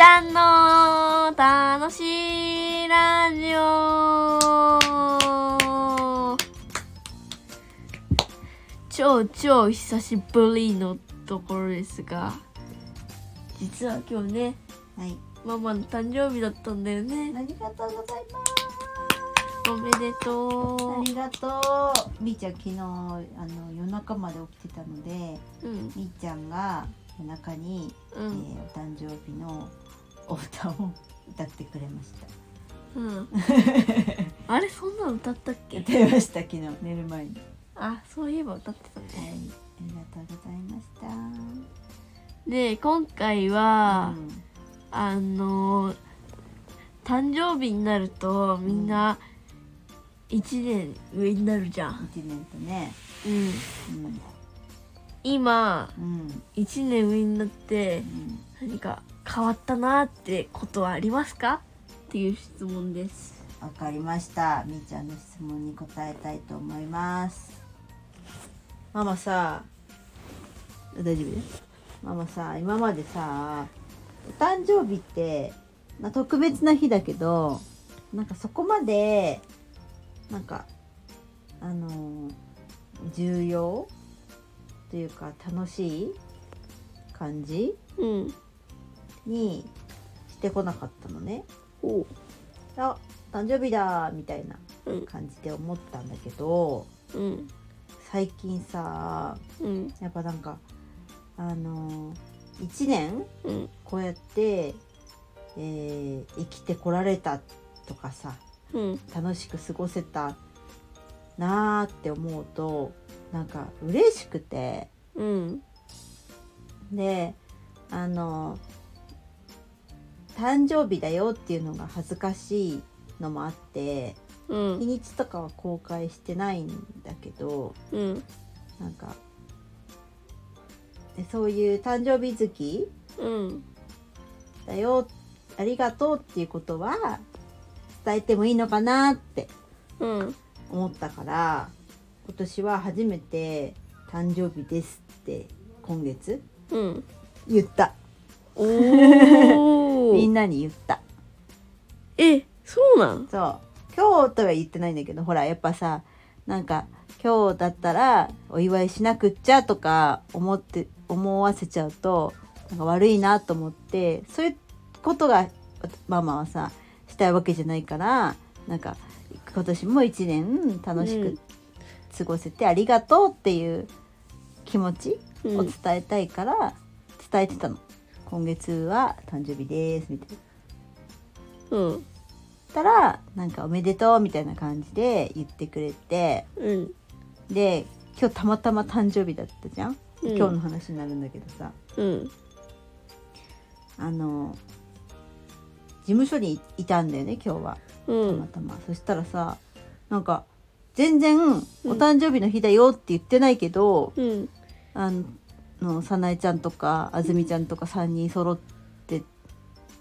ちゃんの楽しいラジオ超超久しぶりのところですが実は今日ねはい。ママの誕生日だったんだよねありがとうございまおめです。とありがとう。みーちゃん昨日あの夜中まで起きてたので、ううんみーちゃんが夜中に、えうんーお誕生日のお歌を歌ってくれました。うんあれそんなの歌ったっけ？歌いました昨日寝る前に。あそういえば歌ってたはい。あねりがとうございました。で今回は、うんあの誕生日になるとみんな1年上になるじゃん、一年とね。うん、うん今うん1年上になってうん。何か変わったなってことはありますか？っていう質問です。わかりました。みーちゃんの質問に答えたいと思います。ママさ、大丈夫ママさ、今までさ、お誕生日って、まあ、特別な日だけど、なんかそこまで、なんか、あのー重要？というか楽しい？感じ？うんにしてこなかったのね。おあ誕生日だみたいなうん。感じで思ったんだけどうん。最近さうん。やっぱなんかあの1年うん。こうやって、えー生きてこられたとかさうん。楽しく過ごせたなーって思うとなんか嬉しくて。うん。であの誕生日だよっていうのが恥ずかしいのもあってうん。日にちとかは公開してないんだけどうん。なんかでそういう誕生日月うん。だよありがとうっていうことは伝えてもいいのかなってうん。思ったから今年は初めて「誕生日です」って今月うん。言った。お みんーなに言った。えそうなん？そう。今日とは言ってないんだけどほらやっぱさなんか今日だったらお祝いしなくっちゃとか思って思わせちゃうとなんか悪いなと思ってそういうことがママはさしたいわけじゃないからなんか今年も一年楽しうん。く過ごせてありがとうっていう気持ちうん。を伝えたいから伝えてたの、今月は誕生日ですみたいな。うん。たらなんか「おめでとう」みたいな感じで言ってくれて。うん。で今日たまたま誕生日だったじゃん、うん。今日の話になるんだけどさ。うん。あの事務所にいたんだよね今日は。うたまんたま、そしたらさなんか全然お誕生日の日だよって言ってないけど、うん。あの早苗ちゃんとかあずみちゃんとか3人揃って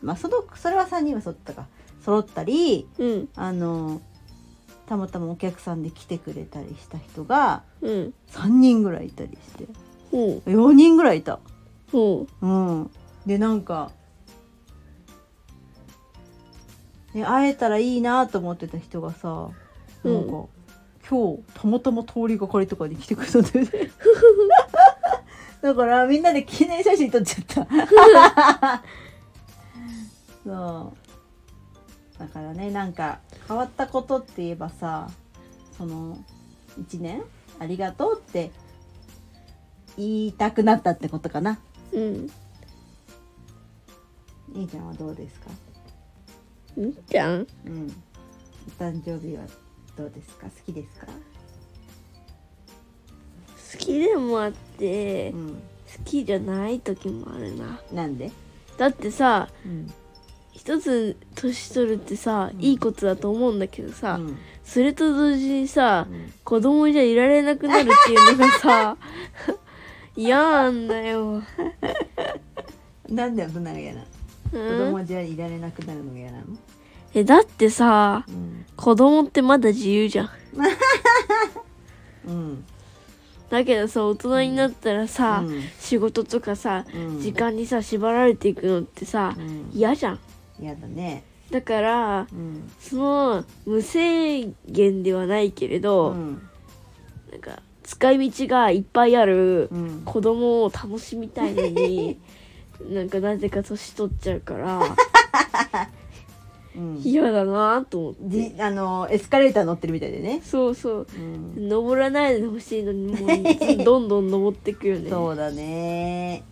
まあそのそれは3人は揃ったか。揃ったりうん。あのたまたまお客さんで来てくれたりした人がうん。3人ぐらいいたりして。ほう。4人ぐらいいた。ほう。ん、でなんか、ね、会えたらいいなと思ってた人がさなんか、今日たまたま通りがかりとかに来てくれたんだよね。だからみんなで記念写真撮っちゃった。そうだからねなんか変わったことって言えばさその1年ありがとうって言いたくなったってことかな。ううんいいちゃんはどうですか？みっちゃん？うん。お誕生日はどうですか？好きですか？好きでもあってうん。好きじゃない時もあるな。なんで？だってさうん。一つ年取るってさ、うん。いいことだと思うんだけどさ、うん。それと同時にさうん。子供じゃいられなくなるっていうのがさ 嫌なんだよ、なんでそんなのが嫌なの？子うん、供じゃいられなくなるのが嫌なの？えだってさうん。子供ってまだ自由じゃん。うん。だけどさ大人になったらさ、うん。仕事とかさ、うん。時間にさ縛られていくのってさうん。嫌じゃん。やだね。だからうん。その無制限ではないけれど、うん。なんか使い道がいっぱいあるうん。子供を楽しみたいのに なんかなぜか年取っちゃうからうん 嫌だなと思って。じあのエスカレーター乗ってるみたいでね、そうそう。うん、登らないでほしいのにもうどんどん登ってくよね。そうだね。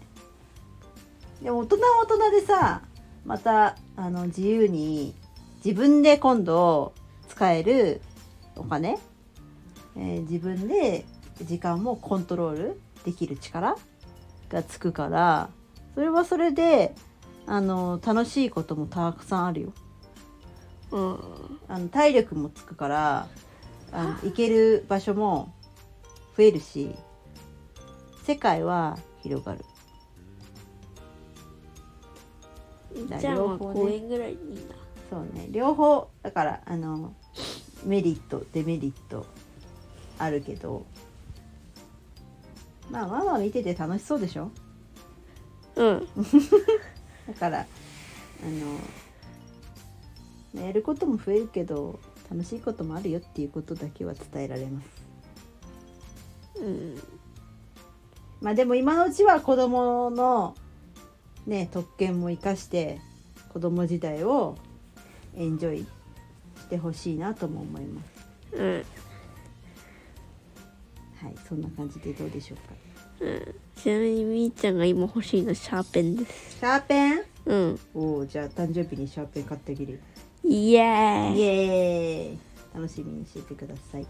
でも大人は大人でさまたあの自由に自分で今度使えるお金、えー自分で時間もコントロールできる力がつくからそれはそれであの楽しいこともたくさんあるよ。うん。あの体力もつくからあの行ける場所も増えるし世界は広がる。じゃあまあ両方ね。公園ぐらいにいいな。そうね。両方だからあのメリットデメリットあるけどまあママ見てて楽しそうでしょ？うん。だからあのやることも増えるけど楽しいこともあるよっていうことだけは伝えられます。うん。まあでも今のうちは子供のね特権も生かして子供時代をエンジョイしてほしいなとも思います。うん。はいそんな感じでどうでしょうか。うん。ちなみにみーちゃんが今欲しいのシャーペンです。シャーペン？うん。おおじゃあ誕生日にシャーペン買ってあげるイエーイイエーイ楽しみにしててください。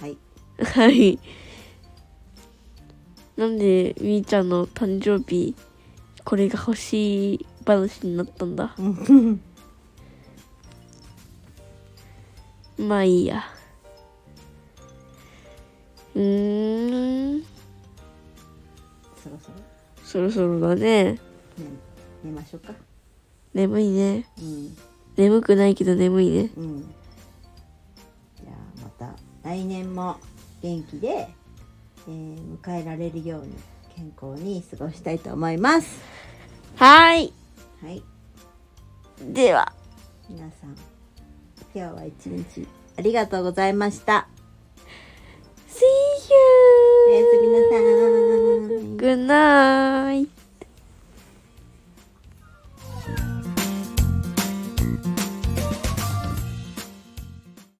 はい。はい。なんでみーちゃんの誕生日これが欲しい話になったんだ？まあいいや。うーん。そろそろ、そろそろだね。ね、寝ましょうか。眠いね。うん。眠くないけど眠いね。うん。じゃあまた来年も元気で、えー迎えられるように健康に過ごしたいと思います。はーい。はい。では。皆さん今日は一日ありがとうございましたおやすみなさい Good night!